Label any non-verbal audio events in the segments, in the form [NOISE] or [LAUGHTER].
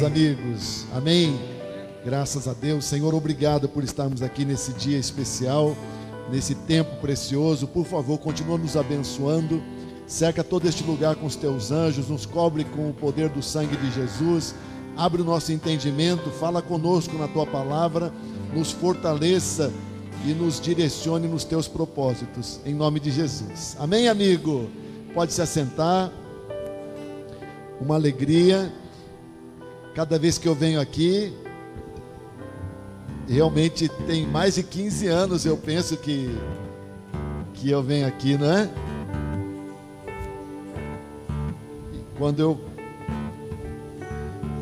meus amigos. Amém. Graças a Deus. Senhor, obrigado por estarmos aqui nesse dia especial, nesse tempo precioso. Por favor, continua nos abençoando. Cerca todo este lugar com os teus anjos, nos cobre com o poder do sangue de Jesus. Abre o nosso entendimento, fala conosco na tua palavra, nos fortaleça e nos direcione nos teus propósitos, em nome de Jesus. Amém, amigo? Pode se assentar. Uma alegria. Cada vez que eu venho aqui, realmente tem mais de 15 anos, eu penso que que eu venho aqui, não é? E quando eu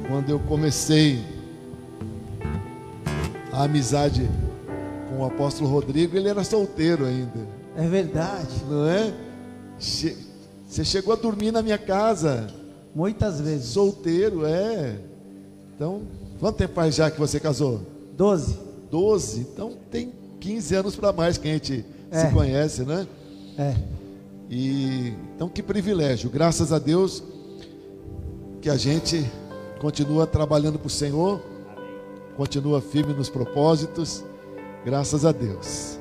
quando eu comecei a amizade com o apóstolo Rodrigo, ele era solteiro ainda. É verdade. Não é? Você chegou a dormir na minha casa. Muitas vezes. Solteiro, é. Então, quanto tempo faz já que você casou? Doze. Doze. Então tem 15 anos para mais que a gente é. se conhece, né? É. E então que privilégio. Graças a Deus que a gente continua trabalhando para o Senhor, continua firme nos propósitos. Graças a Deus.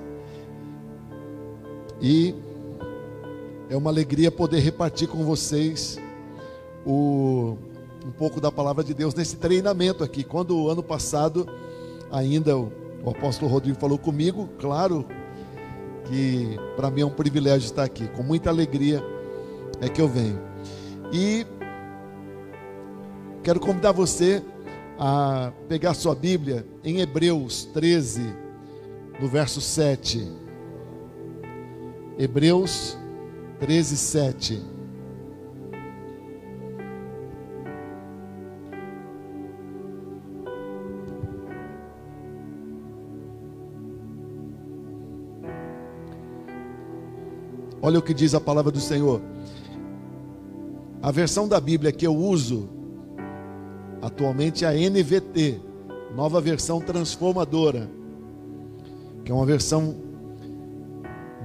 E é uma alegria poder repartir com vocês o, um pouco da palavra de Deus nesse treinamento aqui. Quando o ano passado ainda o, o apóstolo Rodrigo falou comigo, claro que para mim é um privilégio estar aqui. Com muita alegria é que eu venho. E quero convidar você a pegar sua Bíblia em Hebreus 13, no verso 7. Hebreus 13, 7. Olha o que diz a palavra do Senhor. A versão da Bíblia que eu uso atualmente é a NVT, nova versão transformadora, que é uma versão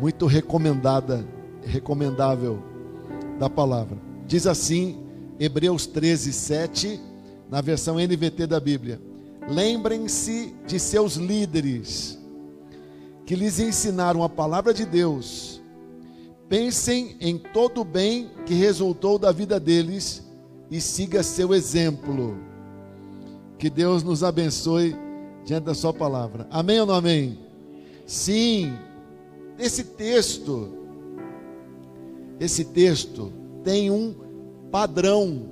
muito recomendada recomendável da palavra. Diz assim, Hebreus 13, 7, na versão NVT da Bíblia: Lembrem-se de seus líderes, que lhes ensinaram a palavra de Deus. Pensem em todo o bem que resultou da vida deles e siga seu exemplo. Que Deus nos abençoe diante da Sua palavra. Amém ou não amém? Sim, esse texto esse texto tem um padrão,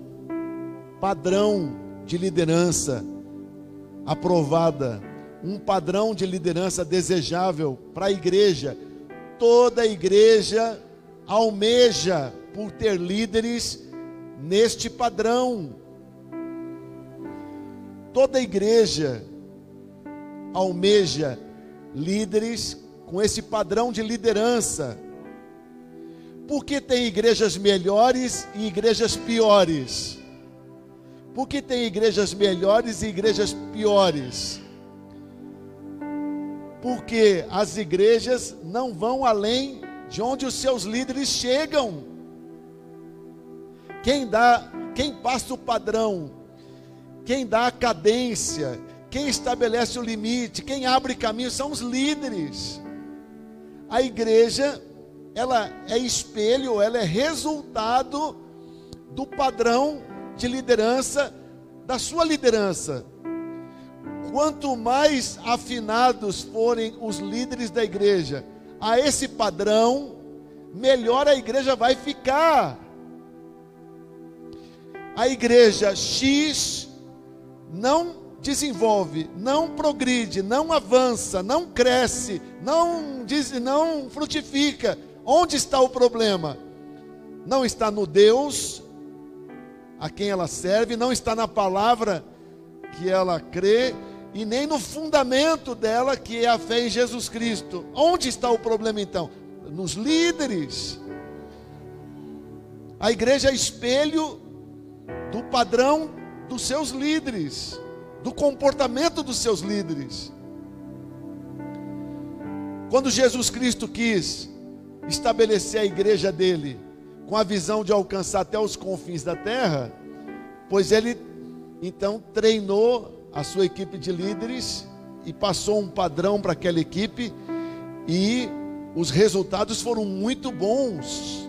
padrão de liderança aprovada, um padrão de liderança desejável para a igreja. Toda a igreja almeja por ter líderes neste padrão. Toda igreja almeja líderes com esse padrão de liderança. Porque tem igrejas melhores e igrejas piores? Porque tem igrejas melhores e igrejas piores? Porque as igrejas não vão além de onde os seus líderes chegam. Quem dá, quem passa o padrão, quem dá a cadência, quem estabelece o limite, quem abre caminho são os líderes. A igreja ela é espelho, ela é resultado do padrão de liderança da sua liderança. Quanto mais afinados forem os líderes da igreja a esse padrão, melhor a igreja vai ficar. A igreja X não desenvolve, não progride, não avança, não cresce, não diz, não frutifica Onde está o problema? Não está no Deus a quem ela serve, não está na palavra que ela crê e nem no fundamento dela que é a fé em Jesus Cristo. Onde está o problema então? Nos líderes. A igreja é espelho do padrão dos seus líderes, do comportamento dos seus líderes. Quando Jesus Cristo quis estabelecer a igreja dele com a visão de alcançar até os confins da terra, pois ele Então treinou a sua equipe de líderes e passou um padrão para aquela equipe e os resultados foram muito bons.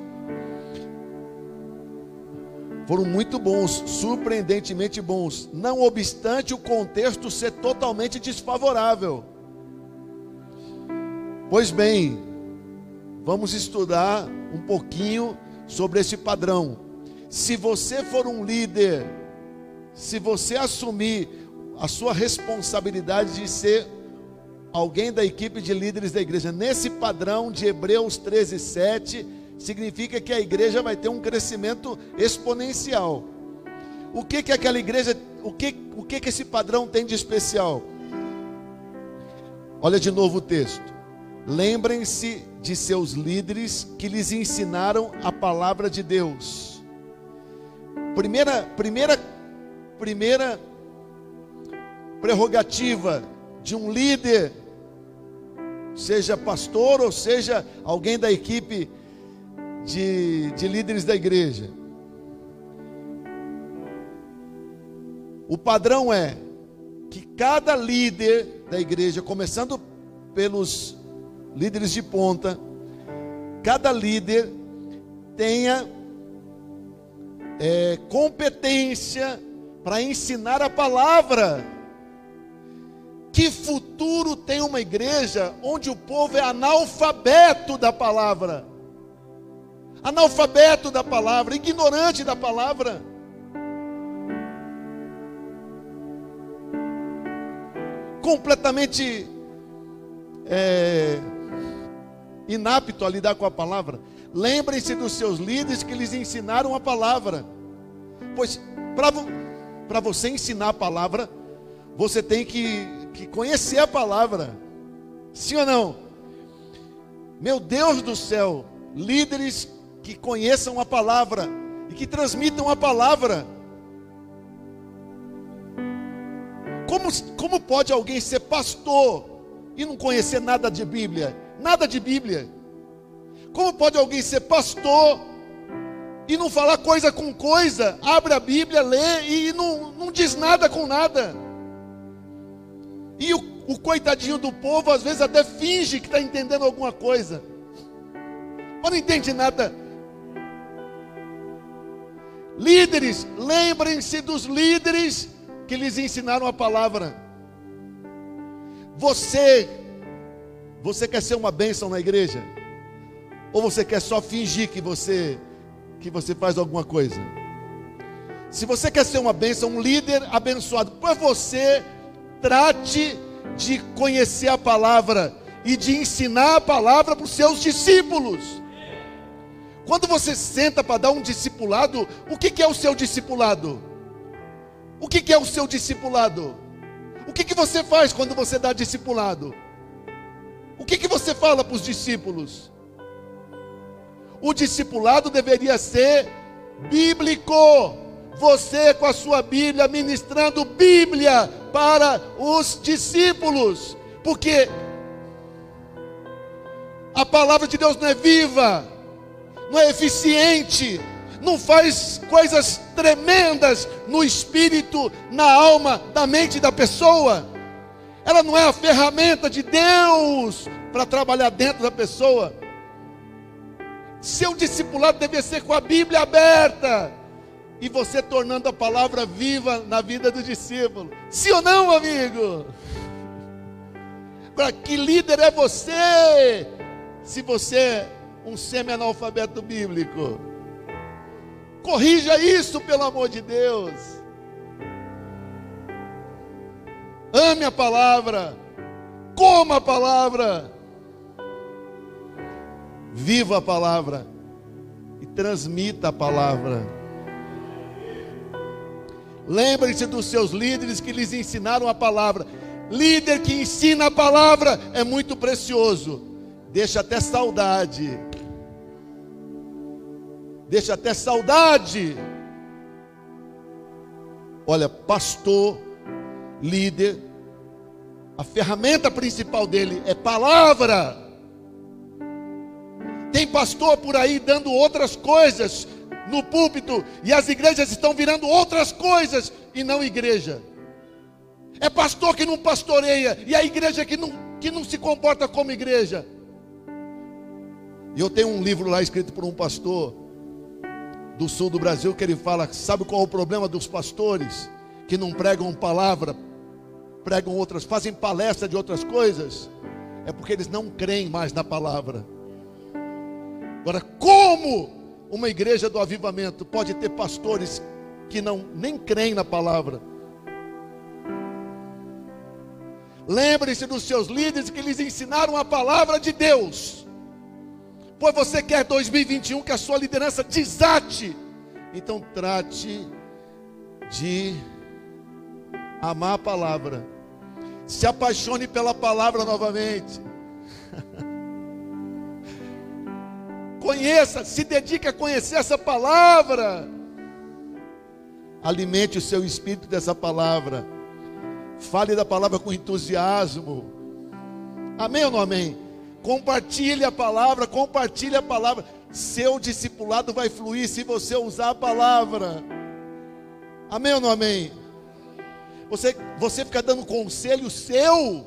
Foram muito bons, surpreendentemente bons, não obstante o contexto ser totalmente desfavorável. Pois bem, vamos estudar um pouquinho sobre esse padrão. Se você for um líder, se você assumir a sua responsabilidade de ser alguém da equipe de líderes da igreja, nesse padrão de Hebreus 13, 7, significa que a igreja vai ter um crescimento exponencial. O que que aquela igreja, o que, o que que esse padrão tem de especial? Olha de novo o texto. Lembrem-se de seus líderes que lhes ensinaram a palavra de Deus. Primeira, primeira, primeira prerrogativa de um líder, seja pastor ou seja alguém da equipe de, de líderes da igreja. O padrão é que cada líder da igreja, começando pelos líderes de ponta, cada líder tenha é, competência para ensinar a palavra. Que futuro tem uma igreja onde o povo é analfabeto da palavra? Analfabeto da palavra, ignorante da palavra. Completamente é, inapto a lidar com a palavra. Lembrem-se dos seus líderes que lhes ensinaram a palavra. Pois para você ensinar a palavra, você tem que, que conhecer a palavra. Sim ou não? Meu Deus do céu, líderes que conheçam a palavra e que transmitam a palavra. Como, como pode alguém ser pastor e não conhecer nada de Bíblia? Nada de Bíblia. Como pode alguém ser pastor e não falar coisa com coisa? Abre a Bíblia, lê e não, não diz nada com nada. E o, o coitadinho do povo às vezes até finge que está entendendo alguma coisa, mas não entende nada. Líderes, lembrem-se dos líderes que lhes ensinaram a palavra. Você, você quer ser uma bênção na igreja? Ou você quer só fingir que você que você faz alguma coisa? Se você quer ser uma bênção, um líder abençoado, por você trate de conhecer a palavra e de ensinar a palavra para os seus discípulos. Quando você senta para dar um discipulado, o que, que é o seu discipulado? O que, que é o seu discipulado? O que, que você faz quando você dá discipulado? O que, que você fala para os discípulos? O discipulado deveria ser bíblico. Você com a sua Bíblia ministrando Bíblia para os discípulos, porque a palavra de Deus não é viva, não é eficiente, não faz coisas tremendas no espírito, na alma, na mente da pessoa. Ela não é a ferramenta de Deus para trabalhar dentro da pessoa. Seu discipulado deve ser com a Bíblia aberta e você tornando a palavra viva na vida do discípulo. Sim ou não, amigo? Agora, que líder é você? Se você é um semi-analfabeto bíblico, corrija isso, pelo amor de Deus. Ame a palavra, coma a palavra, viva a palavra e transmita a palavra. Lembre-se dos seus líderes que lhes ensinaram a palavra. Líder que ensina a palavra é muito precioso. Deixa até saudade. Deixa até saudade. Olha, pastor, líder, a ferramenta principal dele é palavra. Tem pastor por aí dando outras coisas, no púlpito e as igrejas estão virando outras coisas e não igreja. É pastor que não pastoreia e a igreja que não, que não se comporta como igreja. E eu tenho um livro lá escrito por um pastor do sul do Brasil que ele fala: sabe qual é o problema dos pastores? Que não pregam palavra, pregam outras, fazem palestra de outras coisas. É porque eles não creem mais na palavra. Agora, como uma igreja do avivamento pode ter pastores que não nem creem na palavra? Lembre-se dos seus líderes que lhes ensinaram a palavra de Deus. Pois você quer 2021 que a sua liderança desate. Então trate de amar a palavra. Se apaixone pela palavra novamente. Conheça, se dedique a conhecer essa palavra. Alimente o seu espírito dessa palavra. Fale da palavra com entusiasmo. Amém ou não amém? Compartilhe a palavra, compartilhe a palavra. Seu discipulado vai fluir se você usar a palavra. Amém ou não amém? Você, você fica dando conselho seu,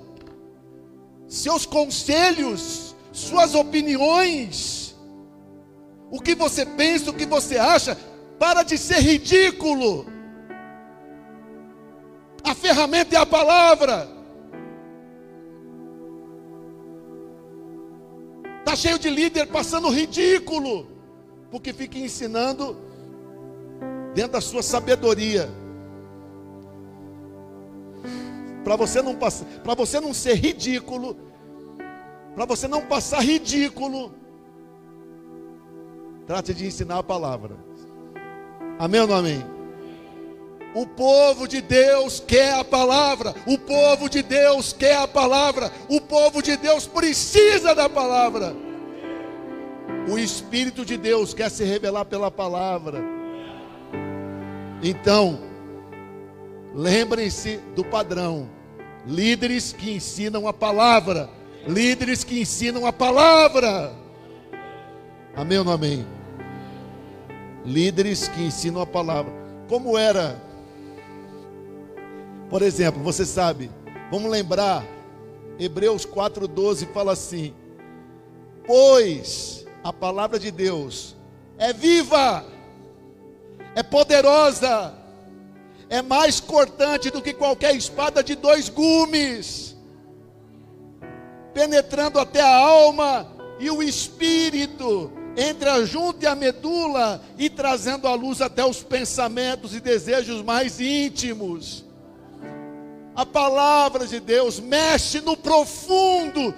seus conselhos, suas opiniões, o que você pensa, o que você acha, para de ser ridículo. A ferramenta é a palavra. Está cheio de líder passando ridículo, porque fica ensinando dentro da sua sabedoria. Para você não passar, para você não ser ridículo, para você não passar ridículo, trate de ensinar a palavra. Amém ou não amém? O povo de Deus quer a palavra. O povo de Deus quer a palavra. O povo de Deus precisa da palavra. O Espírito de Deus quer se revelar pela palavra. Então, lembrem-se do padrão: líderes que ensinam a palavra. Líderes que ensinam a palavra. Amém ou não amém? Líderes que ensinam a palavra. Como era por exemplo, você sabe, vamos lembrar, Hebreus 4,12 fala assim: Pois a palavra de Deus é viva, é poderosa, é mais cortante do que qualquer espada de dois gumes, penetrando até a alma e o espírito, entre a junta e a medula, e trazendo a luz até os pensamentos e desejos mais íntimos. A palavra de Deus mexe no profundo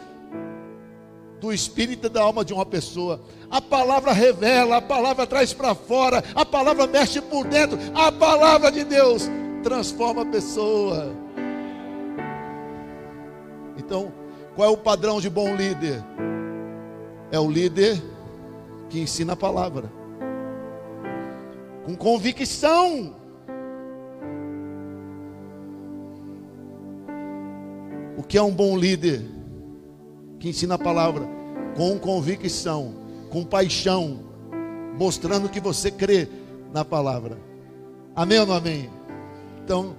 do espírito e da alma de uma pessoa. A palavra revela, a palavra traz para fora, a palavra mexe por dentro. A palavra de Deus transforma a pessoa. Então, qual é o padrão de bom líder? É o líder que ensina a palavra com convicção. O que é um bom líder? Que ensina a palavra com convicção, com paixão, mostrando que você crê na palavra. Amém ou não amém? Então,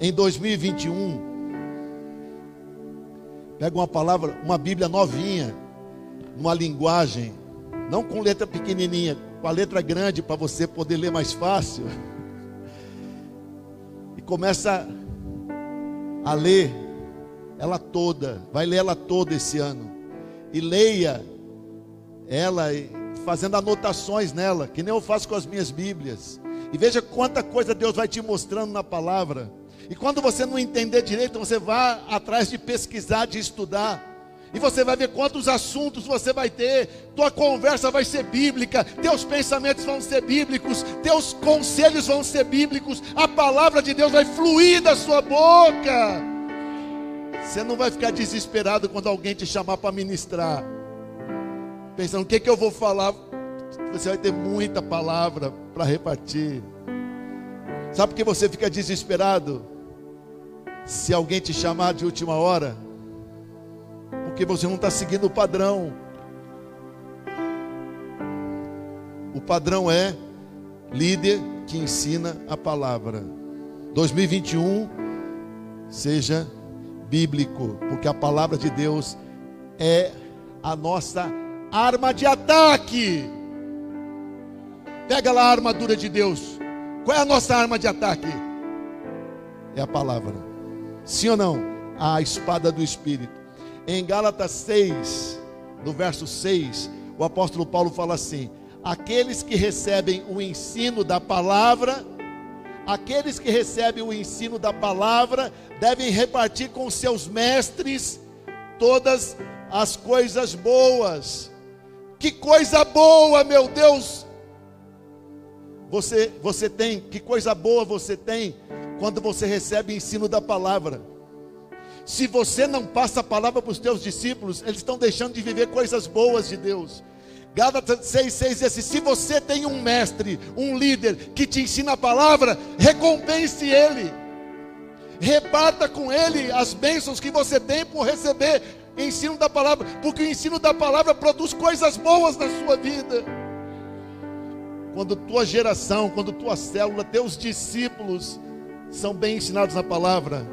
em 2021, pega uma palavra, uma Bíblia novinha, uma linguagem, não com letra pequenininha, com a letra grande para você poder ler mais fácil. [LAUGHS] E começa a ler ela toda, vai ler ela toda esse ano. E leia ela fazendo anotações nela, que nem eu faço com as minhas Bíblias. E veja quanta coisa Deus vai te mostrando na palavra. E quando você não entender direito, você vá atrás de pesquisar, de estudar. E você vai ver quantos assuntos você vai ter. Tua conversa vai ser bíblica, teus pensamentos vão ser bíblicos, teus conselhos vão ser bíblicos. A palavra de Deus vai fluir da sua boca. Você não vai ficar desesperado quando alguém te chamar para ministrar. Pensando, o que, que eu vou falar? Você vai ter muita palavra para repartir. Sabe por que você fica desesperado? Se alguém te chamar de última hora, porque você não está seguindo o padrão. O padrão é líder que ensina a palavra. 2021 seja bíblico, porque a palavra de Deus é a nossa arma de ataque. Pega lá a armadura de Deus. Qual é a nossa arma de ataque? É a palavra. Sim ou não? A espada do Espírito. Em Gálatas 6, no verso 6, o apóstolo Paulo fala assim: aqueles que recebem o ensino da palavra, aqueles que recebem o ensino da palavra, devem repartir com seus mestres todas as coisas boas. Que coisa boa, meu Deus! Você, você tem, que coisa boa você tem quando você recebe o ensino da palavra. Se você não passa a palavra para os teus discípulos, eles estão deixando de viver coisas boas de Deus. Gálatas 6,6 diz assim: se você tem um mestre, um líder que te ensina a palavra, recompense ele, reparta com ele as bênçãos que você tem por receber ensino da palavra, porque o ensino da palavra produz coisas boas na sua vida. Quando tua geração, quando tua célula, teus discípulos são bem ensinados na palavra,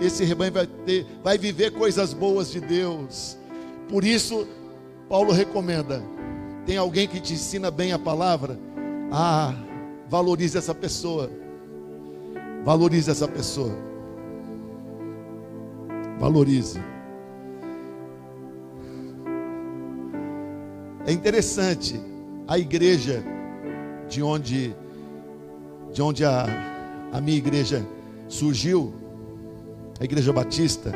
esse rebanho vai ter, vai viver coisas boas de Deus. Por isso, Paulo recomenda: tem alguém que te ensina bem a palavra? Ah, valorize essa pessoa. Valorize essa pessoa. Valorize. É interessante a igreja de onde de onde a, a minha igreja surgiu, a igreja batista,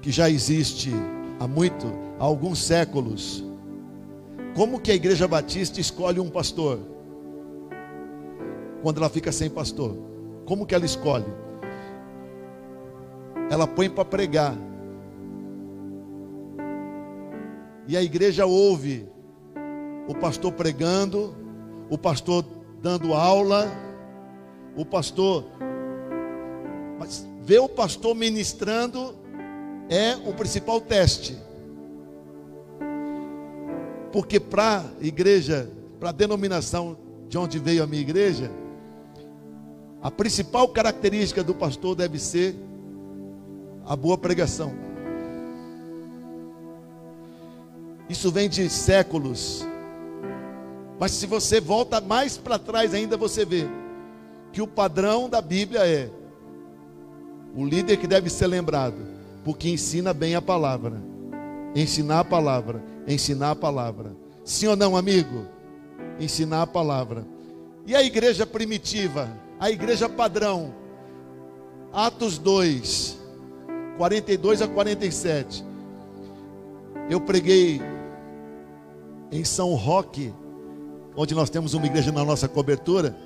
que já existe há muito, há alguns séculos. Como que a igreja batista escolhe um pastor? Quando ela fica sem pastor. Como que ela escolhe? Ela põe para pregar. E a igreja ouve o pastor pregando, o pastor dando aula, o pastor. Mas ver o pastor ministrando é o principal teste. Porque para a igreja, para a denominação de onde veio a minha igreja, a principal característica do pastor deve ser a boa pregação. Isso vem de séculos. Mas se você volta mais para trás ainda, você vê que o padrão da Bíblia é o líder que deve ser lembrado, porque ensina bem a palavra. Ensinar a palavra, ensinar a palavra. Sim ou não, amigo? Ensinar a palavra. E a igreja primitiva, a igreja padrão, Atos 2, 42 a 47. Eu preguei em São Roque, onde nós temos uma igreja na nossa cobertura,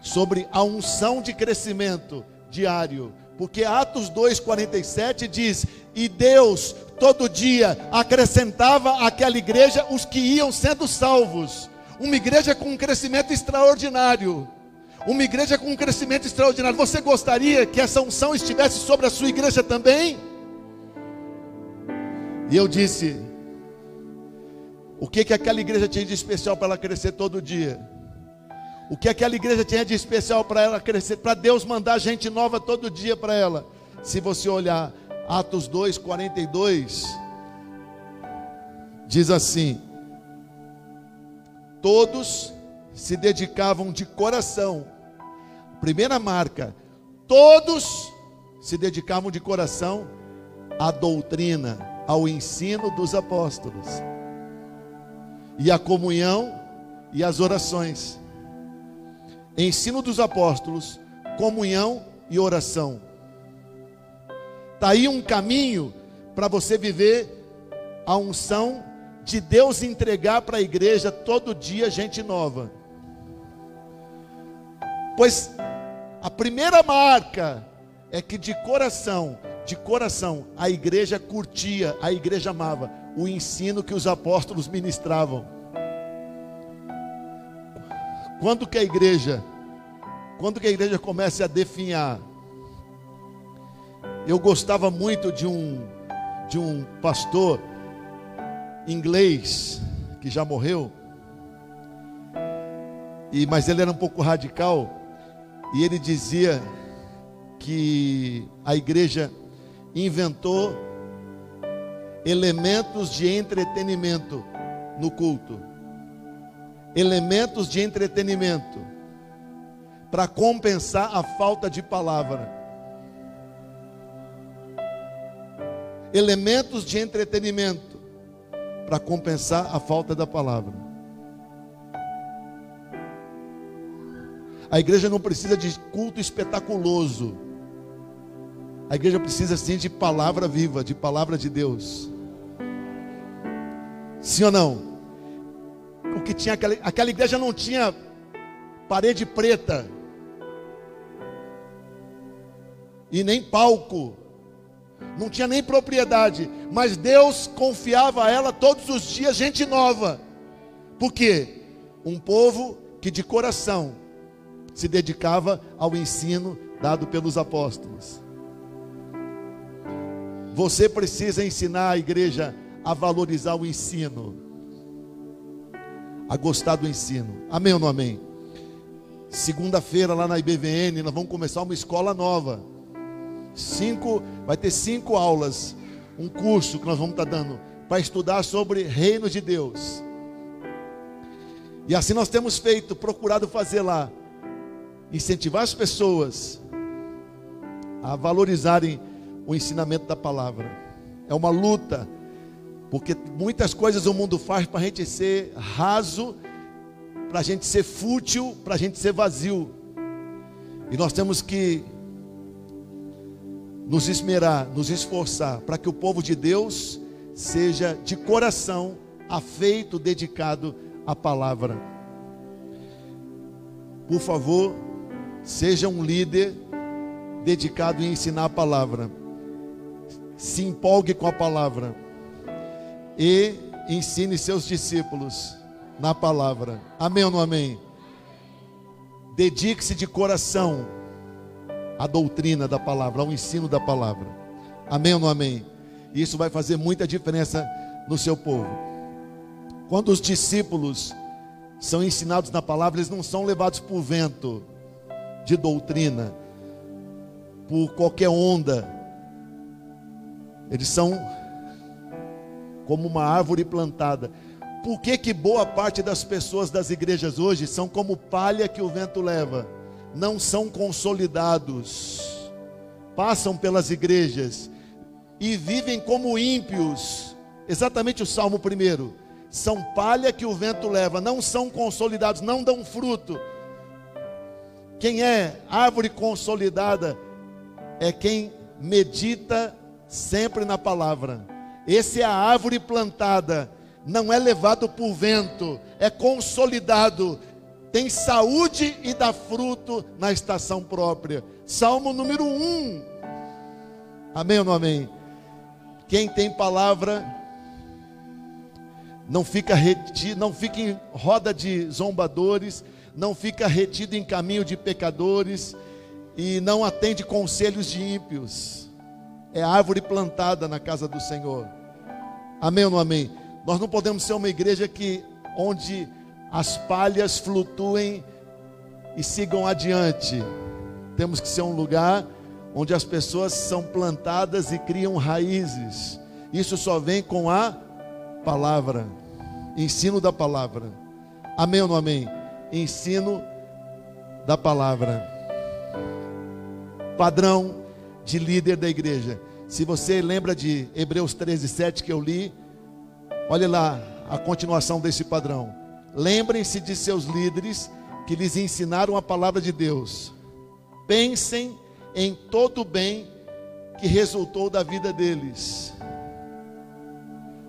sobre a unção de crescimento diário. Porque Atos 2,47 diz: E Deus todo dia acrescentava àquela igreja os que iam sendo salvos. Uma igreja com um crescimento extraordinário. Uma igreja com um crescimento extraordinário. Você gostaria que essa unção estivesse sobre a sua igreja também? E eu disse: o que que aquela igreja tinha de especial para ela crescer todo dia? O que aquela igreja tinha de especial para ela crescer, para Deus mandar gente nova todo dia para ela? Se você olhar Atos 2, 42, diz assim: Todos se dedicavam de coração, primeira marca, todos se dedicavam de coração à doutrina, ao ensino dos apóstolos e a comunhão e as orações. Ensino dos apóstolos, comunhão e oração. Está aí um caminho para você viver a unção de Deus entregar para a igreja todo dia gente nova. Pois a primeira marca é que de coração, de coração, a igreja curtia, a igreja amava o ensino que os apóstolos ministravam. Quando que a igreja, quando que a igreja começa a definhar? Eu gostava muito de um de um pastor inglês que já morreu. E mas ele era um pouco radical e ele dizia que a igreja inventou elementos de entretenimento no culto. Elementos de entretenimento para compensar a falta de palavra. Elementos de entretenimento para compensar a falta da palavra. A igreja não precisa de culto espetaculoso. A igreja precisa sim de palavra viva, de palavra de Deus. Sim ou não? O que tinha aquela, aquela igreja não tinha parede preta e nem palco, não tinha nem propriedade, mas Deus confiava a ela todos os dias gente nova. Por quê? Um povo que de coração se dedicava ao ensino dado pelos apóstolos. Você precisa ensinar a igreja a valorizar o ensino, a gostar do ensino. Amém ou não amém? Segunda-feira lá na IBVN nós vamos começar uma escola nova. Cinco, vai ter cinco aulas, um curso que nós vamos estar dando para estudar sobre reino de Deus. E assim nós temos feito, procurado fazer lá, incentivar as pessoas a valorizarem o ensinamento da palavra. É uma luta, porque muitas coisas o mundo faz para a gente ser raso, para a gente ser fútil, para a gente ser vazio. E nós temos que nos esmerar, nos esforçar para que o povo de Deus seja de coração afeito, dedicado à palavra. Por favor, seja um líder dedicado em ensinar a palavra. Se empolgue com a palavra e ensine seus discípulos na palavra. Amém ou não amém? Dedique-se de coração a doutrina da palavra, ao ensino da palavra. Amém ou não amém? Isso vai fazer muita diferença no seu povo. Quando os discípulos são ensinados na palavra, eles não são levados por vento de doutrina, por qualquer onda. Eles são como uma árvore plantada. Por que, que boa parte das pessoas das igrejas hoje são como palha que o vento leva? não são consolidados, passam pelas igrejas e vivem como ímpios. Exatamente o Salmo primeiro. São palha que o vento leva, não são consolidados, não dão fruto. Quem é árvore consolidada é quem medita sempre na palavra. Esse é a árvore plantada, não é levado por vento, é consolidado, tem saúde e dá fruto na estação própria. Salmo número 1. Amém ou não amém? Quem tem palavra não fica retido, não fica em roda de zombadores, não fica retido em caminho de pecadores e não atende conselhos de ímpios. É árvore plantada na casa do Senhor. Amém ou não amém? Nós não podemos ser uma igreja que onde as palhas flutuem e sigam adiante. Temos que ser um lugar onde as pessoas são plantadas e criam raízes. Isso só vem com a palavra, ensino da palavra. Amém ou não amém? Ensino da palavra. Padrão de líder da igreja. Se você lembra de Hebreus 13, 7 que eu li, olha lá a continuação desse padrão. Lembrem-se de seus líderes que lhes ensinaram a palavra de Deus. Pensem em todo o bem que resultou da vida deles.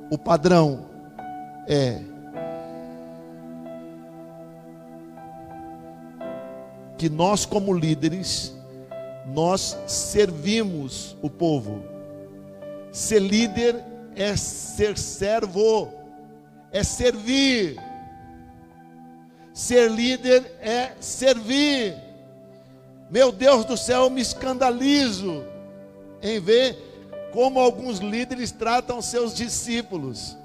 O padrão é que nós como líderes nós servimos o povo. Ser líder é ser servo, é servir. Ser líder é servir. Meu Deus do céu, eu me escandalizo em ver como alguns líderes tratam seus discípulos.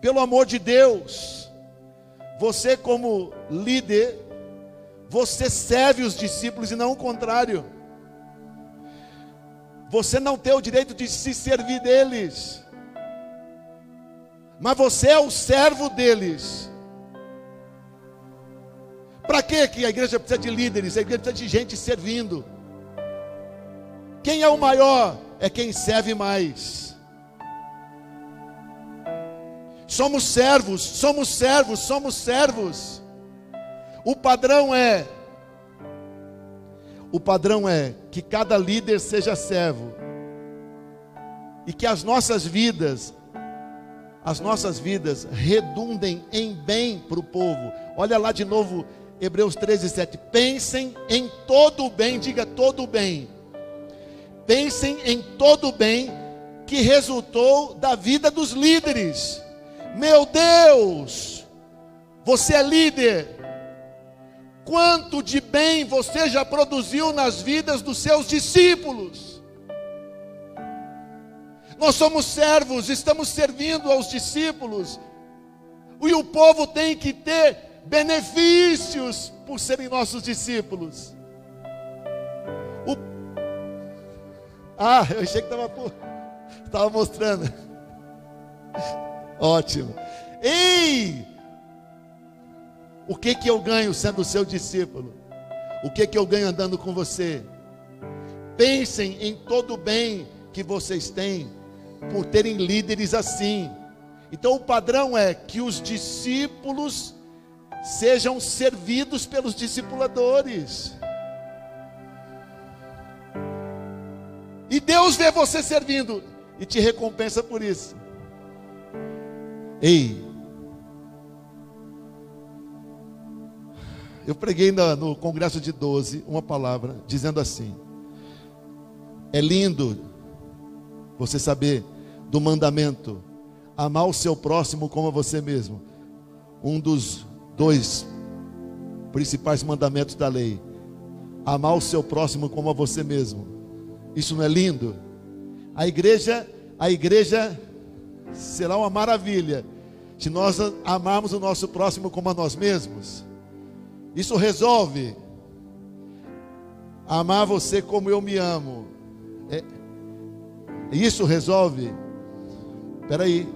Pelo amor de Deus, você como líder, você serve os discípulos e não o contrário. Você não tem o direito de se servir deles, mas você é o servo deles. Para que a igreja precisa de líderes? A igreja precisa de gente servindo. Quem é o maior? É quem serve mais. Somos servos, somos servos, somos servos. O padrão é o padrão é que cada líder seja servo. E que as nossas vidas as nossas vidas redundem em bem para o povo. Olha lá de novo Hebreus 13, 7. Pensem em todo o bem, diga todo o bem. Pensem em todo o bem que resultou da vida dos líderes. Meu Deus, você é líder. Quanto de bem você já produziu nas vidas dos seus discípulos? Nós somos servos, estamos servindo aos discípulos, e o povo tem que ter benefícios por serem nossos discípulos. O... Ah, eu achei que estava mostrando. Ótimo. Ei! O que que eu ganho sendo seu discípulo? O que que eu ganho andando com você? Pensem em todo o bem que vocês têm por terem líderes assim. Então o padrão é que os discípulos sejam servidos pelos discipuladores. E Deus vê você servindo e te recompensa por isso. Ei, eu preguei no, no congresso de 12 uma palavra dizendo assim: é lindo você saber do mandamento, amar o seu próximo como a você mesmo. Um dos dois principais mandamentos da lei: amar o seu próximo como a você mesmo. Isso não é lindo? A igreja, a igreja será uma maravilha se nós amarmos o nosso próximo como a nós mesmos. Isso resolve. Amar você como eu me amo. É, isso resolve. Espera aí.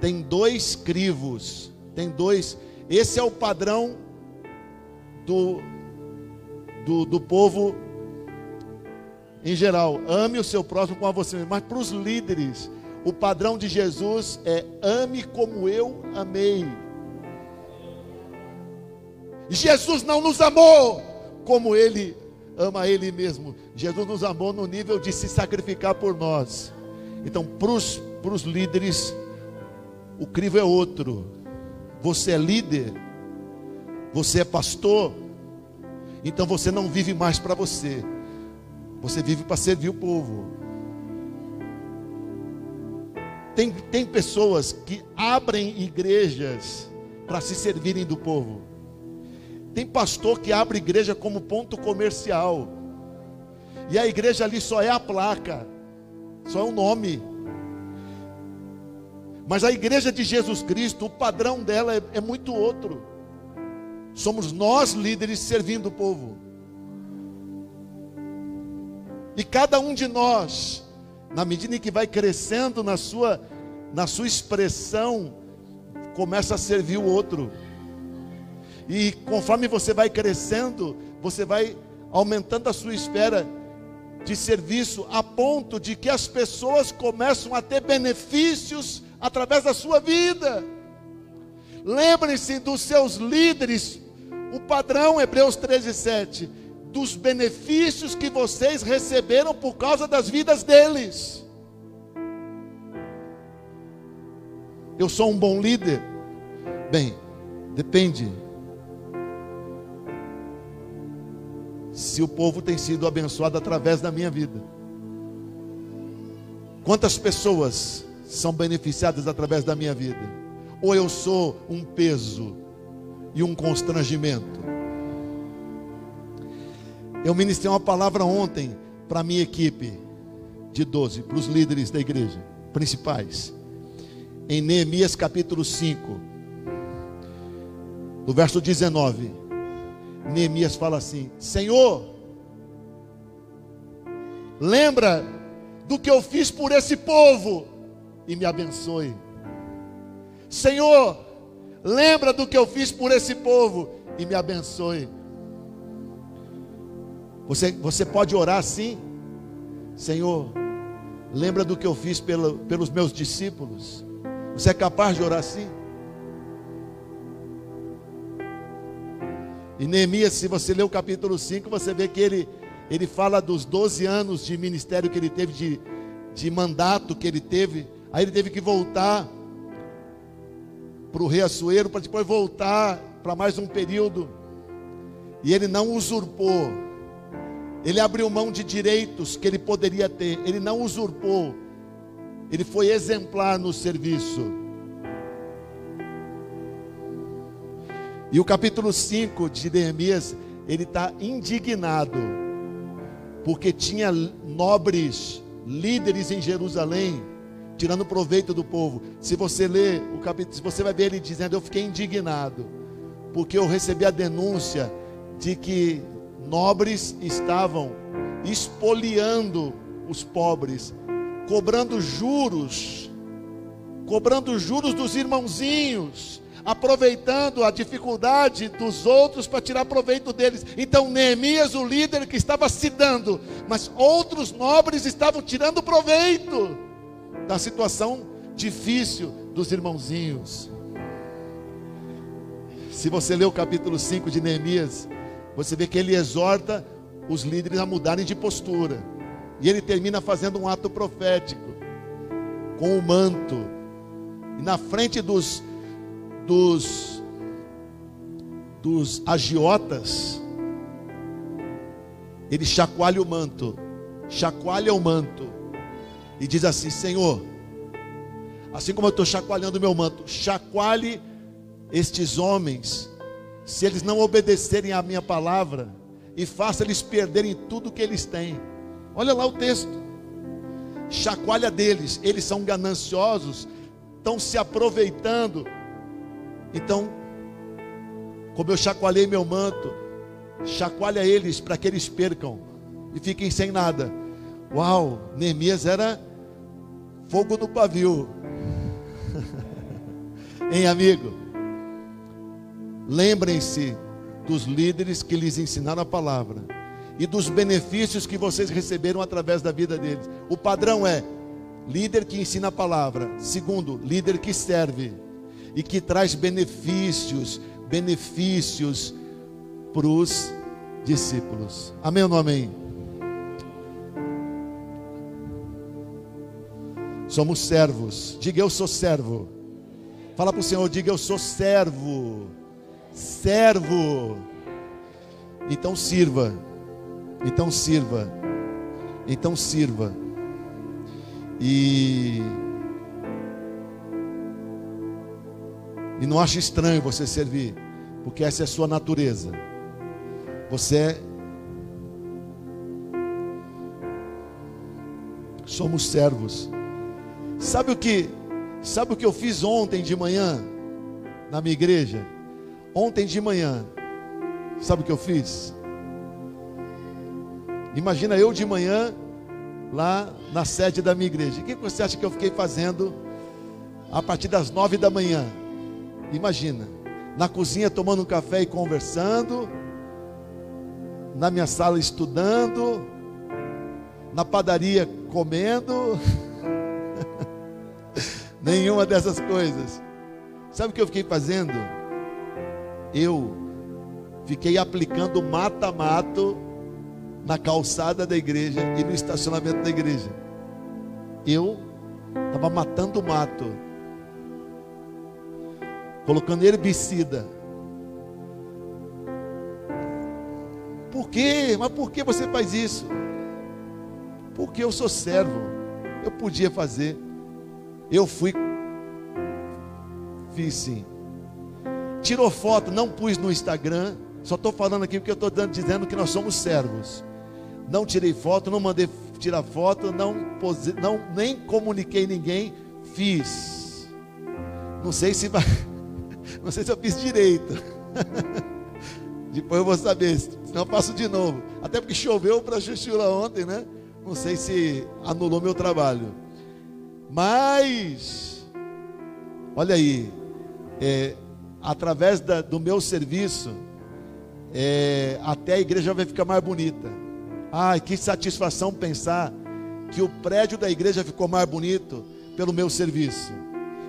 Tem dois crivos. Tem dois. Esse é o padrão do, do, do povo em geral. Ame o seu próximo como a você mesmo. Mas para os líderes, o padrão de Jesus é ame como eu amei. Jesus não nos amou como ele ama ele mesmo. Jesus nos amou no nível de se sacrificar por nós. Então, para os líderes, o crivo é outro. Você é líder, você é pastor, então você não vive mais para você, você vive para servir o povo. Tem, tem pessoas que abrem igrejas para se servirem do povo. Tem pastor que abre igreja como ponto comercial. E a igreja ali só é a placa, só é o nome. Mas a igreja de Jesus Cristo, o padrão dela é, é muito outro. Somos nós líderes servindo o povo. E cada um de nós na medida em que vai crescendo na sua, na sua expressão, começa a servir o outro. E conforme você vai crescendo, você vai aumentando a sua esfera de serviço, a ponto de que as pessoas começam a ter benefícios através da sua vida. Lembrem-se dos seus líderes, o padrão Hebreus 13, 7 dos benefícios que vocês receberam por causa das vidas deles. Eu sou um bom líder? Bem, depende. Se o povo tem sido abençoado através da minha vida. Quantas pessoas são beneficiadas através da minha vida? Ou eu sou um peso e um constrangimento? Eu ministrei uma palavra ontem para a minha equipe de 12, para os líderes da igreja, principais. em Neemias capítulo 5, no verso 19. Neemias fala assim: Senhor, lembra do que eu fiz por esse povo e me abençoe. Senhor, lembra do que eu fiz por esse povo e me abençoe. Você, você pode orar assim, Senhor, lembra do que eu fiz pelo, pelos meus discípulos. Você é capaz de orar assim? E Neemias, se você ler o capítulo 5, você vê que ele, ele fala dos 12 anos de ministério que ele teve, de, de mandato que ele teve. Aí ele teve que voltar para o rei Assuero, para depois voltar para mais um período. E ele não usurpou. Ele abriu mão de direitos que ele poderia ter. Ele não usurpou. Ele foi exemplar no serviço. E o capítulo 5 de Neemias, ele está indignado, porque tinha nobres, líderes em Jerusalém, tirando proveito do povo. Se você ler o capítulo, você vai ver ele dizendo: Eu fiquei indignado, porque eu recebi a denúncia de que nobres estavam espoliando os pobres, cobrando juros, cobrando juros dos irmãozinhos, aproveitando a dificuldade dos outros para tirar proveito deles. Então Neemias, o líder que estava se dando, mas outros nobres estavam tirando proveito da situação difícil dos irmãozinhos. Se você ler o capítulo 5 de Neemias, você vê que ele exorta os líderes a mudarem de postura. E ele termina fazendo um ato profético com o manto. E na frente dos dos dos agiotas, ele chacoalha o manto, chacoalha o manto e diz assim: Senhor, assim como eu estou chacoalhando o meu manto, chacoalhe estes homens, se eles não obedecerem à minha palavra, e faça eles perderem tudo que eles têm. Olha lá o texto. Chacoalha deles, eles são gananciosos, estão se aproveitando. Então, como eu chacoalhei meu manto, chacoalha eles para que eles percam e fiquem sem nada. Uau, Neemias era fogo no pavio. [LAUGHS] hein, amigo? Lembrem-se dos líderes que lhes ensinaram a palavra e dos benefícios que vocês receberam através da vida deles. O padrão é líder que ensina a palavra. Segundo, líder que serve e que traz benefícios, benefícios para os discípulos. Amém ou não amém? Somos servos. Diga eu sou servo. Fala para o Senhor, diga eu sou servo. Servo. Então sirva. Então sirva. Então sirva. E E não ache estranho você servir, porque essa é a sua natureza. Você é somos servos. Sabe o que? Sabe o que eu fiz ontem de manhã na minha igreja? Ontem de manhã. Sabe o que eu fiz? Imagina eu de manhã lá na sede da minha igreja. O que você acha que eu fiquei fazendo a partir das nove da manhã? Imagina, na cozinha tomando um café e conversando, na minha sala estudando, na padaria comendo, [LAUGHS] nenhuma dessas coisas. Sabe o que eu fiquei fazendo? Eu fiquei aplicando mata-mato na calçada da igreja e no estacionamento da igreja. Eu estava matando mato colocando herbicida. Por quê? Mas por que você faz isso? Porque eu sou servo. Eu podia fazer. Eu fui. Fiz sim. Tirou foto, não pus no Instagram. Só estou falando aqui porque eu estou dizendo que nós somos servos. Não tirei foto, não mandei tirar foto, não, pose, não nem comuniquei ninguém. Fiz. Não sei se vai, [LAUGHS] não sei se eu fiz direito. [LAUGHS] Depois eu vou saber, senão eu faço de novo. Até porque choveu para Xuxura ontem, né? Não sei se anulou meu trabalho. Mas, olha aí, é, através da, do meu serviço, é, até a igreja vai ficar mais bonita. Ai, que satisfação pensar que o prédio da igreja ficou mais bonito pelo meu serviço.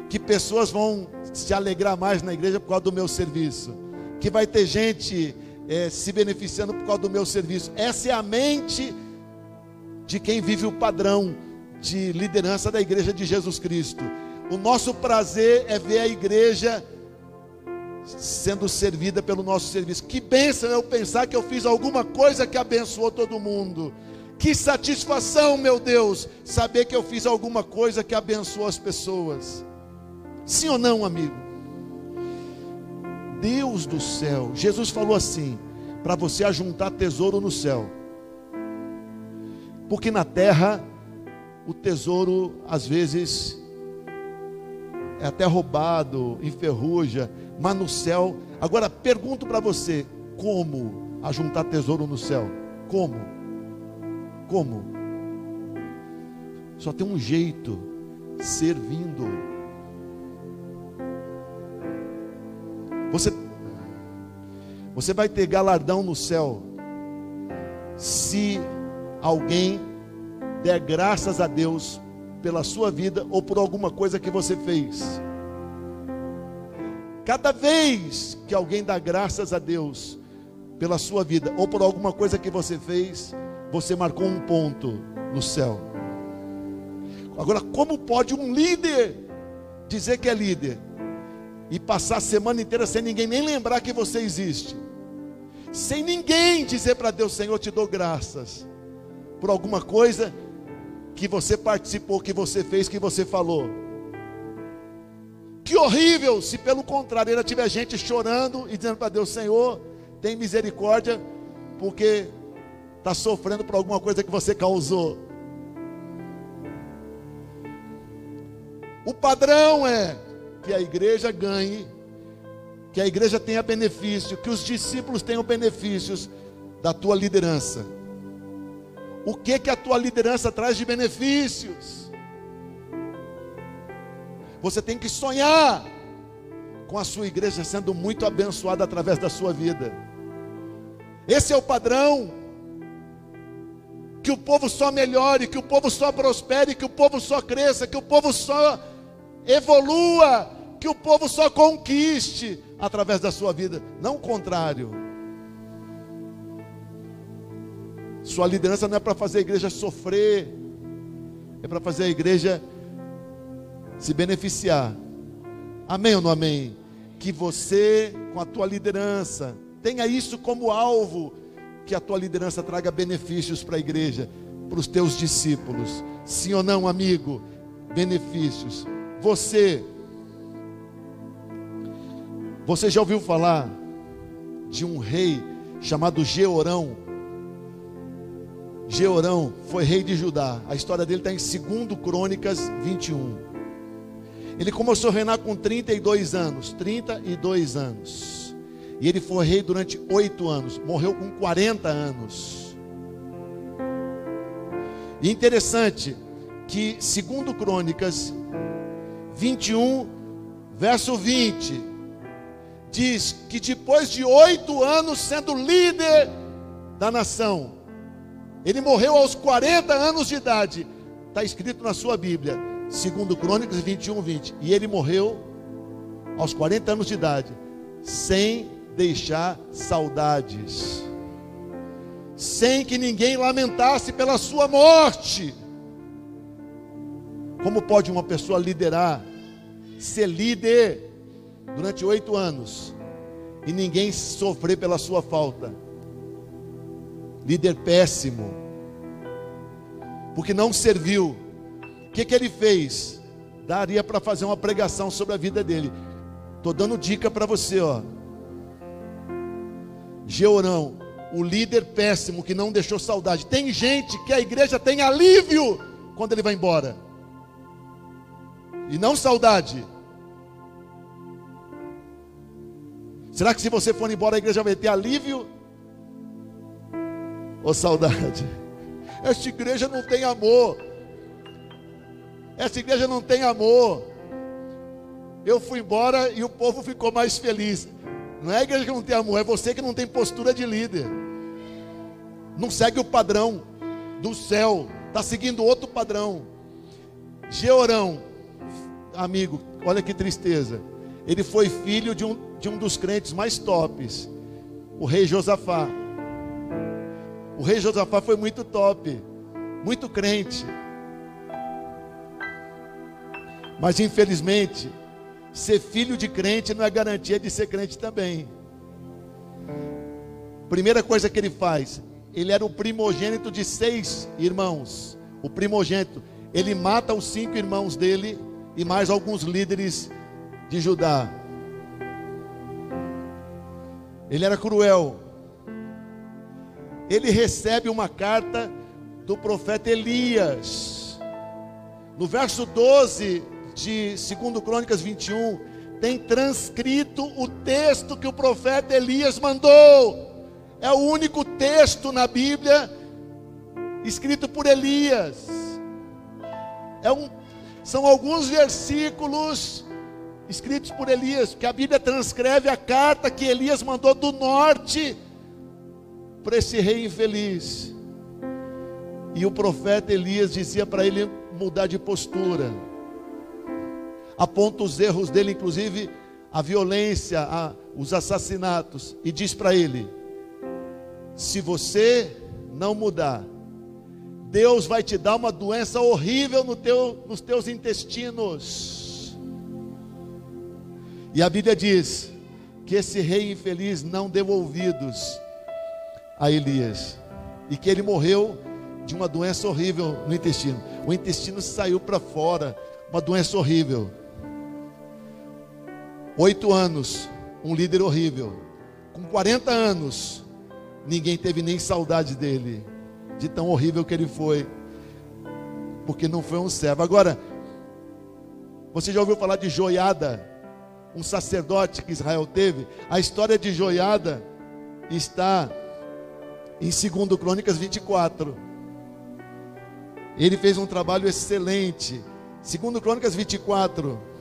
Que pessoas vão se alegrar mais na igreja por causa do meu serviço que vai ter gente é, se beneficiando por causa do meu serviço. Essa é a mente de quem vive o padrão de liderança da igreja de Jesus Cristo. O nosso prazer é ver a igreja sendo servida pelo nosso serviço. Que bênção eu pensar que eu fiz alguma coisa que abençoou todo mundo. Que satisfação, meu Deus, saber que eu fiz alguma coisa que abençoou as pessoas. Sim ou não, amigo? Deus do céu. Jesus falou assim: para você ajuntar tesouro no céu. Porque na terra, o tesouro, às vezes, é até roubado, enferruja, mas no céu. Agora, pergunto para você: como ajuntar tesouro no céu? Como? Como? Só tem um jeito: servindo. Você, você vai ter galardão no céu se alguém der graças a Deus pela sua vida ou por alguma coisa que você fez. Cada vez que alguém dá graças a Deus pela sua vida ou por alguma coisa que você fez, você marcou um ponto no céu. Agora, como pode um líder dizer que é líder e passar a semana inteira sem ninguém nem lembrar que você existe, sem ninguém dizer para Deus: Senhor, te dou graças por alguma coisa que você participou, que você fez, que você falou. Que horrível se pelo contrário ainda tiver gente chorando e dizendo para Deus: Senhor, tem misericórdia, porque está sofrendo por alguma coisa que você causou. O padrão é que a igreja ganhe, que a igreja tenha benefício, que os discípulos tenham benefícios da tua liderança. O que que a tua liderança traz de benefícios? Você tem que sonhar com a sua igreja sendo muito abençoada através da sua vida. Esse é o padrão. Que o povo só melhore, que o povo só prospere, que o povo só cresça, que o povo só evolua, que o povo só conquiste através da sua vida, não o contrário. Sua liderança não é para fazer a igreja sofrer, é para fazer a igreja se beneficiar. Amém ou não amém? Que você, com a tua liderança, tenha isso como alvo, que a tua liderança traga benefícios para a igreja, para os teus discípulos. Sim ou não, amigo? Benefícios. Você, você já ouviu falar de um rei chamado Georão? Georão foi rei de Judá. A história dele está em 2 Crônicas 21. Ele começou a reinar com 32 anos. 32 anos. E ele foi rei durante oito anos. Morreu com 40 anos. E interessante que, segundo Crônicas 21, verso 20, diz que depois de oito anos sendo líder da nação, ele morreu aos 40 anos de idade, está escrito na sua Bíblia, segundo Crônicas 21, 20, e ele morreu aos 40 anos de idade, sem deixar saudades, sem que ninguém lamentasse pela sua morte. Como pode uma pessoa liderar, ser líder durante oito anos e ninguém sofrer pela sua falta? Líder péssimo, porque não serviu. O que, que ele fez? Daria para fazer uma pregação sobre a vida dele. Estou dando dica para você, ó. Georão, o líder péssimo que não deixou saudade. Tem gente que a igreja tem alívio quando ele vai embora e não saudade. Será que se você for embora a igreja vai ter alívio? Ou saudade? Esta igreja não tem amor. Essa igreja não tem amor. Eu fui embora e o povo ficou mais feliz. Não é a igreja que não tem amor, é você que não tem postura de líder. Não segue o padrão do céu, está seguindo outro padrão. Georão, amigo, olha que tristeza. Ele foi filho de um, de um dos crentes mais tops, o rei Josafá. O rei Josafá foi muito top, muito crente. Mas infelizmente, ser filho de crente não é garantia de ser crente também. Primeira coisa que ele faz, ele era o primogênito de seis irmãos. O primogênito, ele mata os cinco irmãos dele e mais alguns líderes de Judá. Ele era cruel. Ele recebe uma carta do profeta Elias. No verso 12 de 2 Crônicas 21, tem transcrito o texto que o profeta Elias mandou. É o único texto na Bíblia escrito por Elias. É um, são alguns versículos escritos por Elias, que a Bíblia transcreve a carta que Elias mandou do norte para esse rei infeliz. E o profeta Elias dizia para ele mudar de postura aponta os erros dele, inclusive a violência, a, os assassinatos, e diz para ele: se você não mudar, Deus vai te dar uma doença horrível no teu, nos teus intestinos. E a Bíblia diz que esse rei infeliz não deu ouvidos a Elias, e que ele morreu de uma doença horrível no intestino. O intestino saiu para fora, uma doença horrível. Oito anos, um líder horrível. Com 40 anos, ninguém teve nem saudade dele, de tão horrível que ele foi, porque não foi um servo. Agora, você já ouviu falar de Joiada, um sacerdote que Israel teve? A história de Joiada está em 2 Crônicas 24. Ele fez um trabalho excelente. 2 Crônicas 24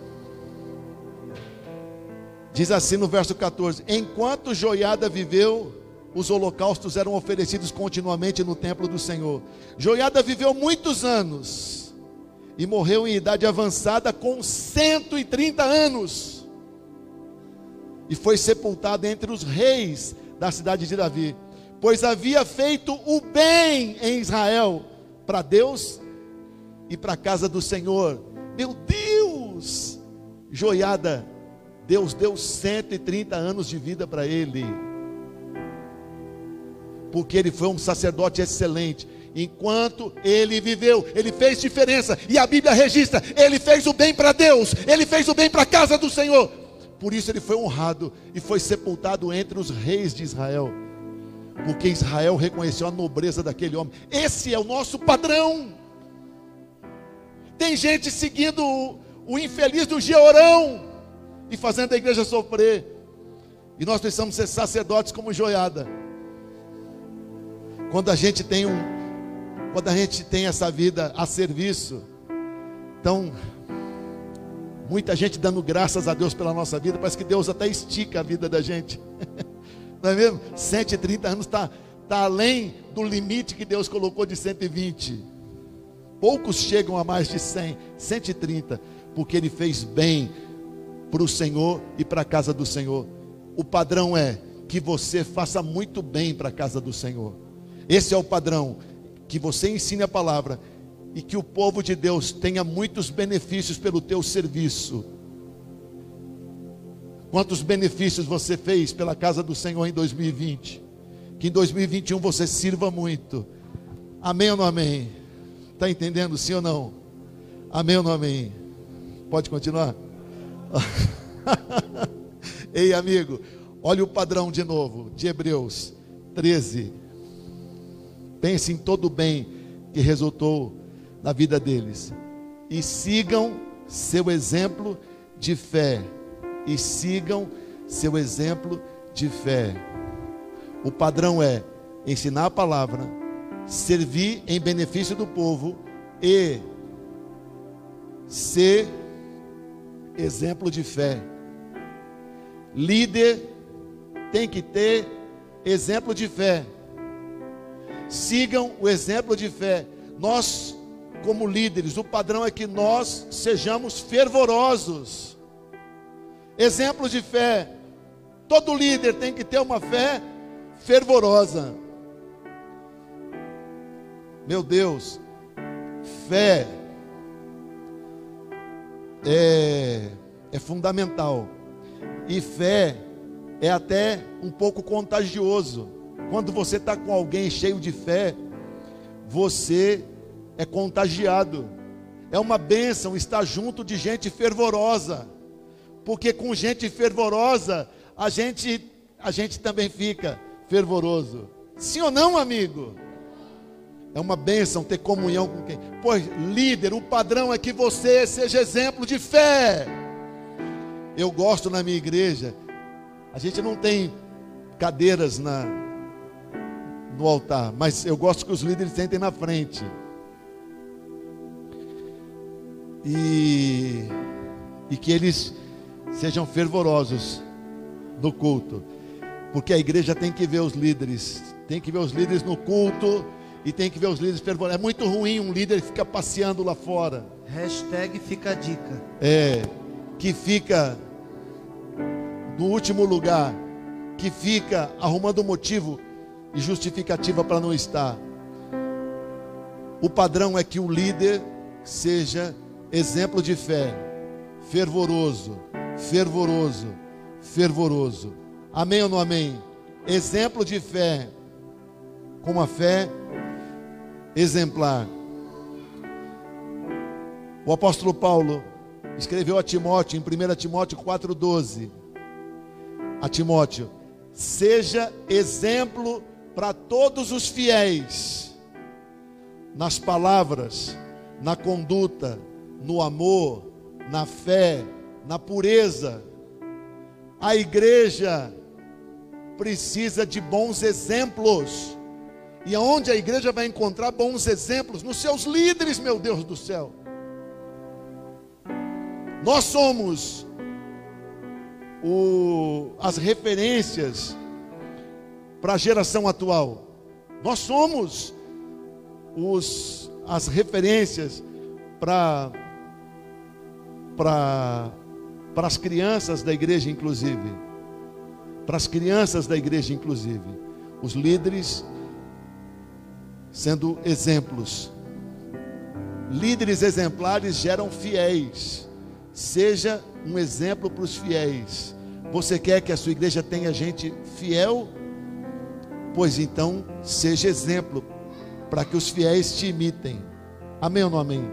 Diz assim no verso 14: Enquanto Joiada viveu, os holocaustos eram oferecidos continuamente no templo do Senhor. Joiada viveu muitos anos e morreu em idade avançada com 130 anos. E foi sepultado entre os reis da cidade de Davi, pois havia feito o bem em Israel para Deus e para a casa do Senhor. Meu Deus! Joiada Deus deu 130 anos de vida para ele. Porque ele foi um sacerdote excelente. Enquanto ele viveu, ele fez diferença. E a Bíblia registra: ele fez o bem para Deus, ele fez o bem para a casa do Senhor. Por isso ele foi honrado e foi sepultado entre os reis de Israel. Porque Israel reconheceu a nobreza daquele homem. Esse é o nosso padrão. Tem gente seguindo o, o infeliz do Georão e fazendo a igreja sofrer. E nós precisamos ser sacerdotes como joiada. Quando a gente tem um, quando a gente tem essa vida a serviço, então muita gente dando graças a Deus pela nossa vida, parece que Deus até estica a vida da gente. [LAUGHS] Não é mesmo? 130 anos está tá além do limite que Deus colocou de 120. Poucos chegam a mais de 100, 130, porque Ele fez bem para o Senhor e para a casa do Senhor. O padrão é que você faça muito bem para a casa do Senhor. Esse é o padrão. Que você ensine a palavra e que o povo de Deus tenha muitos benefícios pelo teu serviço. Quantos benefícios você fez pela casa do Senhor em 2020? Que em 2021 você sirva muito. Amém ou não amém? Está entendendo sim ou não? Amém ou não amém? Pode continuar? [LAUGHS] Ei, amigo, olha o padrão de novo, de Hebreus 13. Pense em todo o bem que resultou na vida deles. E sigam seu exemplo de fé. E sigam seu exemplo de fé. O padrão é ensinar a palavra, servir em benefício do povo e ser exemplo de fé. Líder tem que ter exemplo de fé. Sigam o exemplo de fé. Nós, como líderes, o padrão é que nós sejamos fervorosos. Exemplo de fé. Todo líder tem que ter uma fé fervorosa. Meu Deus, fé é, é fundamental. E fé é até um pouco contagioso. Quando você está com alguém cheio de fé, você é contagiado. É uma bênção estar junto de gente fervorosa, porque com gente fervorosa a gente a gente também fica fervoroso. Sim ou não, amigo? É uma bênção ter comunhão com quem? Pois, líder, o padrão é que você seja exemplo de fé. Eu gosto na minha igreja, a gente não tem cadeiras na, no altar, mas eu gosto que os líderes sentem na frente. E, e que eles sejam fervorosos no culto, porque a igreja tem que ver os líderes, tem que ver os líderes no culto e tem que ver os líderes fervorosos. É muito ruim um líder ficar passeando lá fora. Hashtag fica a dica. É, que fica no último lugar, que fica arrumando motivo e justificativa para não estar. O padrão é que o líder seja exemplo de fé, fervoroso, fervoroso, fervoroso. Amém ou não amém? Exemplo de fé, com uma fé exemplar. O apóstolo Paulo escreveu a Timóteo, em 1 Timóteo 4,12: A Timóteo, seja exemplo para todos os fiéis, nas palavras, na conduta, no amor, na fé, na pureza. A igreja precisa de bons exemplos. E aonde a igreja vai encontrar bons exemplos? Nos seus líderes, meu Deus do céu. Nós somos o, as referências para a geração atual. Nós somos os, as referências para para as crianças da igreja, inclusive. Para as crianças da igreja, inclusive. Os líderes sendo exemplos. Líderes exemplares geram fiéis. Seja um exemplo para os fiéis. Você quer que a sua igreja tenha gente fiel? Pois então, seja exemplo para que os fiéis te imitem. Amém ou não amém?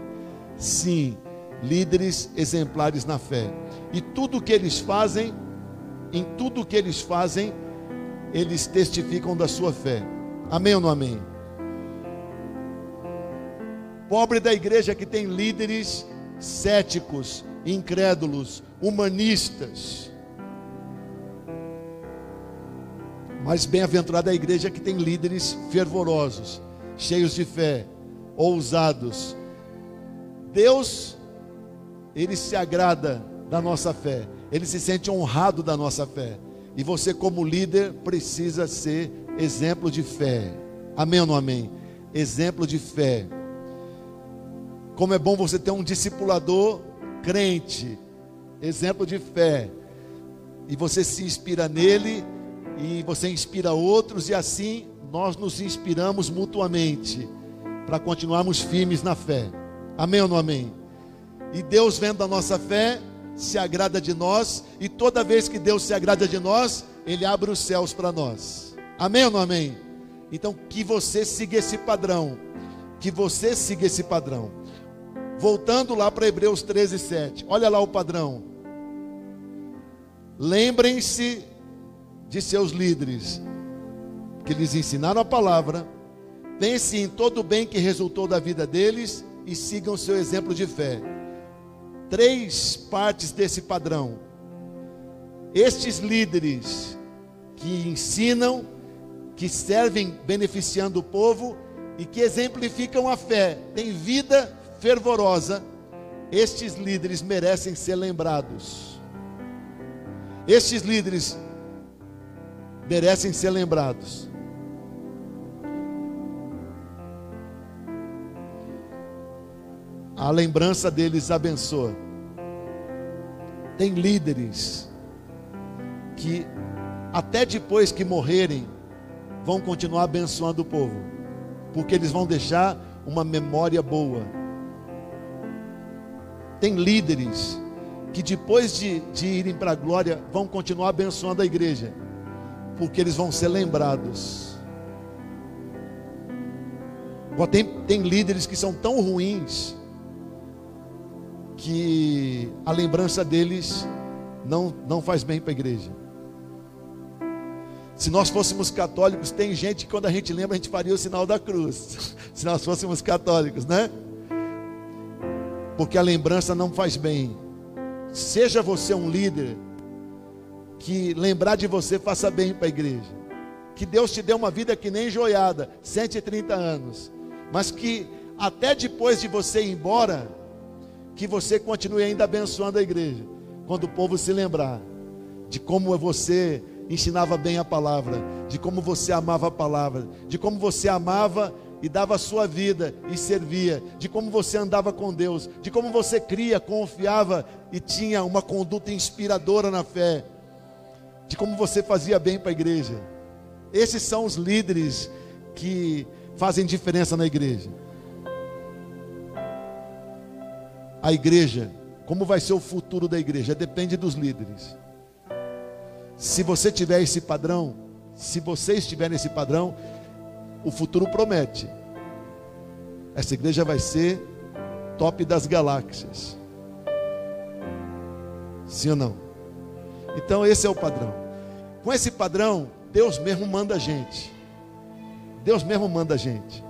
Sim, líderes exemplares na fé. E tudo que eles fazem, em tudo que eles fazem, eles testificam da sua fé. Amém ou não amém? Pobre da igreja que tem líderes céticos, incrédulos, humanistas. Mas bem-aventurada a igreja que tem líderes fervorosos, cheios de fé, ousados. Deus, ele se agrada da nossa fé, ele se sente honrado da nossa fé. E você, como líder, precisa ser exemplo de fé. Amém ou não amém? Exemplo de fé. Como é bom você ter um discipulador crente, exemplo de fé. E você se inspira nele, e você inspira outros, e assim nós nos inspiramos mutuamente para continuarmos firmes na fé. Amém ou não amém? E Deus, vendo a nossa fé, se agrada de nós, e toda vez que Deus se agrada de nós, Ele abre os céus para nós. Amém ou não amém? Então, que você siga esse padrão. Que você siga esse padrão. Voltando lá para Hebreus 13, 7. Olha lá o padrão. Lembrem-se de seus líderes, que lhes ensinaram a palavra. Pensem em todo o bem que resultou da vida deles e sigam seu exemplo de fé. Três partes desse padrão. estes líderes que ensinam, que servem beneficiando o povo e que exemplificam a fé, têm vida fervorosa, estes líderes merecem ser lembrados. Estes líderes merecem ser lembrados. A lembrança deles abençoa. Tem líderes que, até depois que morrerem, vão continuar abençoando o povo, porque eles vão deixar uma memória boa. Tem líderes que, depois de, de irem para a glória, vão continuar abençoando a igreja, porque eles vão ser lembrados. Tem, tem líderes que são tão ruins que a lembrança deles não, não faz bem para a igreja. Se nós fôssemos católicos, tem gente que quando a gente lembra, a gente faria o sinal da cruz. [LAUGHS] Se nós fôssemos católicos, né? Porque a lembrança não faz bem. Seja você um líder, que lembrar de você faça bem para a igreja. Que Deus te dê uma vida que nem joiada, 130 anos. Mas que até depois de você ir embora, que você continue ainda abençoando a igreja. Quando o povo se lembrar de como você ensinava bem a palavra, de como você amava a palavra, de como você amava e dava a sua vida e servia, de como você andava com Deus, de como você cria, confiava e tinha uma conduta inspiradora na fé, de como você fazia bem para a igreja. Esses são os líderes que fazem diferença na igreja. A igreja, como vai ser o futuro da igreja? Depende dos líderes. Se você tiver esse padrão, se vocês tiverem esse padrão, o futuro promete. Essa igreja vai ser top das galáxias. Sim ou não? Então esse é o padrão. Com esse padrão, Deus mesmo manda a gente. Deus mesmo manda a gente.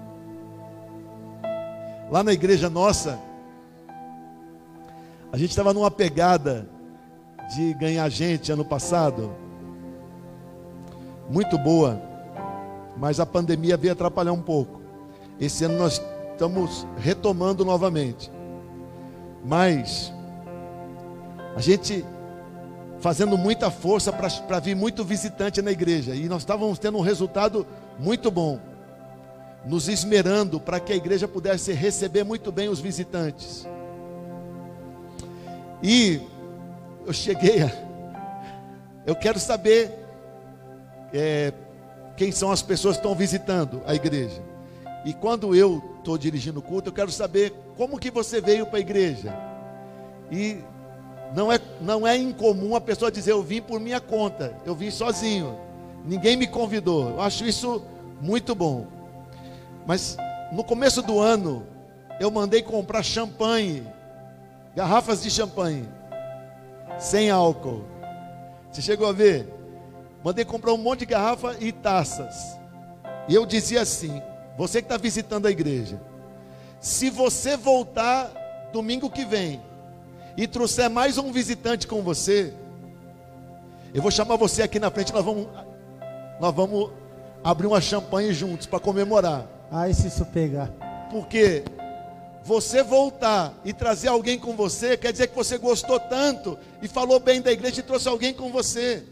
Lá na igreja nossa, a gente estava numa pegada de ganhar gente ano passado, muito boa, mas a pandemia veio atrapalhar um pouco. Esse ano nós estamos retomando novamente, mas a gente fazendo muita força para vir muito visitante na igreja, e nós estávamos tendo um resultado muito bom, nos esmerando para que a igreja pudesse receber muito bem os visitantes. E eu cheguei a. Eu quero saber é, quem são as pessoas que estão visitando a igreja. E quando eu estou dirigindo o culto, eu quero saber como que você veio para a igreja. E não é, não é incomum a pessoa dizer, eu vim por minha conta, eu vim sozinho, ninguém me convidou. Eu acho isso muito bom. Mas no começo do ano, eu mandei comprar champanhe, garrafas de champanhe sem álcool. Você chegou a ver? Mandei comprar um monte de garrafa e taças. E eu dizia assim: você que está visitando a igreja, se você voltar domingo que vem e trouxer mais um visitante com você, eu vou chamar você aqui na frente, nós vamos, nós vamos abrir uma champanhe juntos para comemorar. Ai, se isso pegar. Porque você voltar e trazer alguém com você, quer dizer que você gostou tanto e falou bem da igreja e trouxe alguém com você.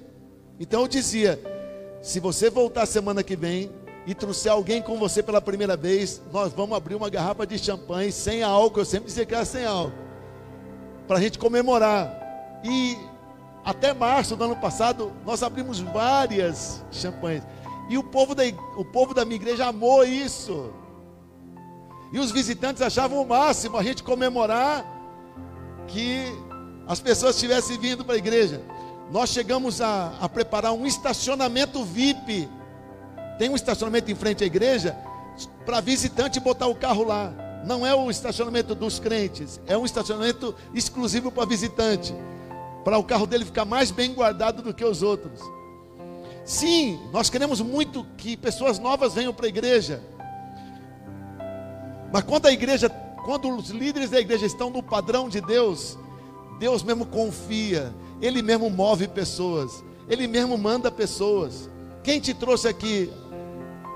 Então eu dizia: se você voltar semana que vem e trouxer alguém com você pela primeira vez, nós vamos abrir uma garrafa de champanhe sem álcool. Eu sempre dizia que era sem álcool, para a gente comemorar. E até março do ano passado, nós abrimos várias champanhes. E o povo da, o povo da minha igreja amou isso. E os visitantes achavam o máximo a gente comemorar que as pessoas estivessem vindo para a igreja. Nós chegamos a, a preparar um estacionamento VIP. Tem um estacionamento em frente à igreja para visitante botar o carro lá. Não é o estacionamento dos crentes, é um estacionamento exclusivo para visitante, para o carro dele ficar mais bem guardado do que os outros. Sim, nós queremos muito que pessoas novas venham para a igreja. Mas quando a igreja, quando os líderes da igreja estão no padrão de Deus, Deus mesmo confia Ele mesmo move pessoas, Ele mesmo manda pessoas. Quem te trouxe aqui?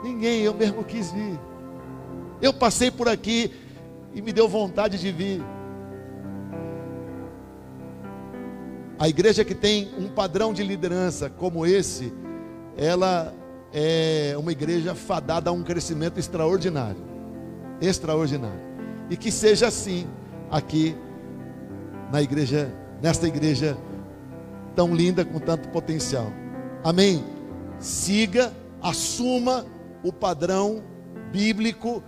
Ninguém, eu mesmo quis vir. Eu passei por aqui e me deu vontade de vir. A igreja que tem um padrão de liderança como esse, ela é uma igreja fadada a um crescimento extraordinário. Extraordinário. E que seja assim aqui na igreja, nesta igreja tão linda com tanto potencial. Amém. Siga, assuma o padrão bíblico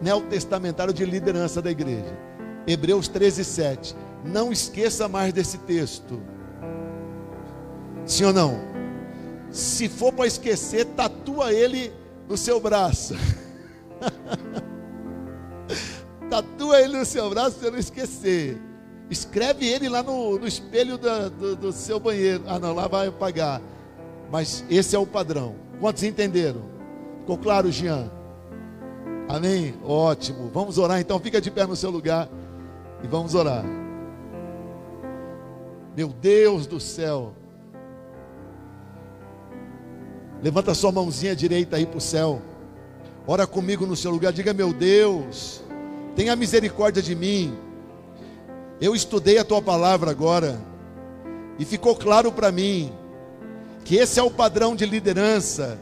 neotestamentário de liderança da igreja. Hebreus 13, 7. Não esqueça mais desse texto. Sim ou não? Se for para esquecer, tatua ele no seu braço. [LAUGHS] tatua ele no seu braço para não esquecer. Escreve ele lá no, no espelho do, do seu banheiro. Ah, não, lá vai apagar. Mas esse é o padrão. Quantos entenderam? Ficou claro, Jean? Amém? Ótimo. Vamos orar então. Fica de pé no seu lugar e vamos orar. Meu Deus do céu. Levanta sua mãozinha direita aí para o céu. Ora comigo no seu lugar. Diga, meu Deus, tenha misericórdia de mim. Eu estudei a tua palavra agora. E ficou claro para mim que esse é o padrão de liderança.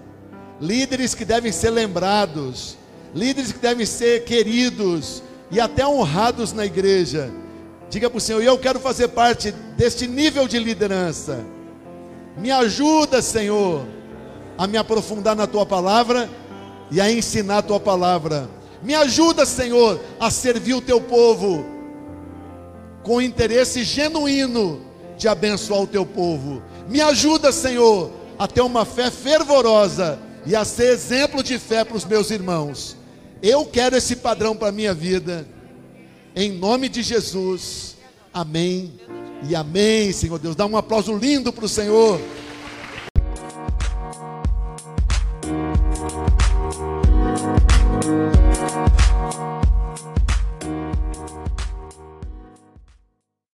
Líderes que devem ser lembrados, líderes que devem ser queridos e até honrados na igreja. Diga para o Senhor, eu quero fazer parte deste nível de liderança. Me ajuda, Senhor a me aprofundar na tua palavra e a ensinar a tua palavra. Me ajuda, Senhor, a servir o teu povo com interesse genuíno de abençoar o teu povo. Me ajuda, Senhor, a ter uma fé fervorosa e a ser exemplo de fé para os meus irmãos. Eu quero esse padrão para a minha vida. Em nome de Jesus. Amém. E amém, Senhor Deus. Dá um aplauso lindo para o Senhor.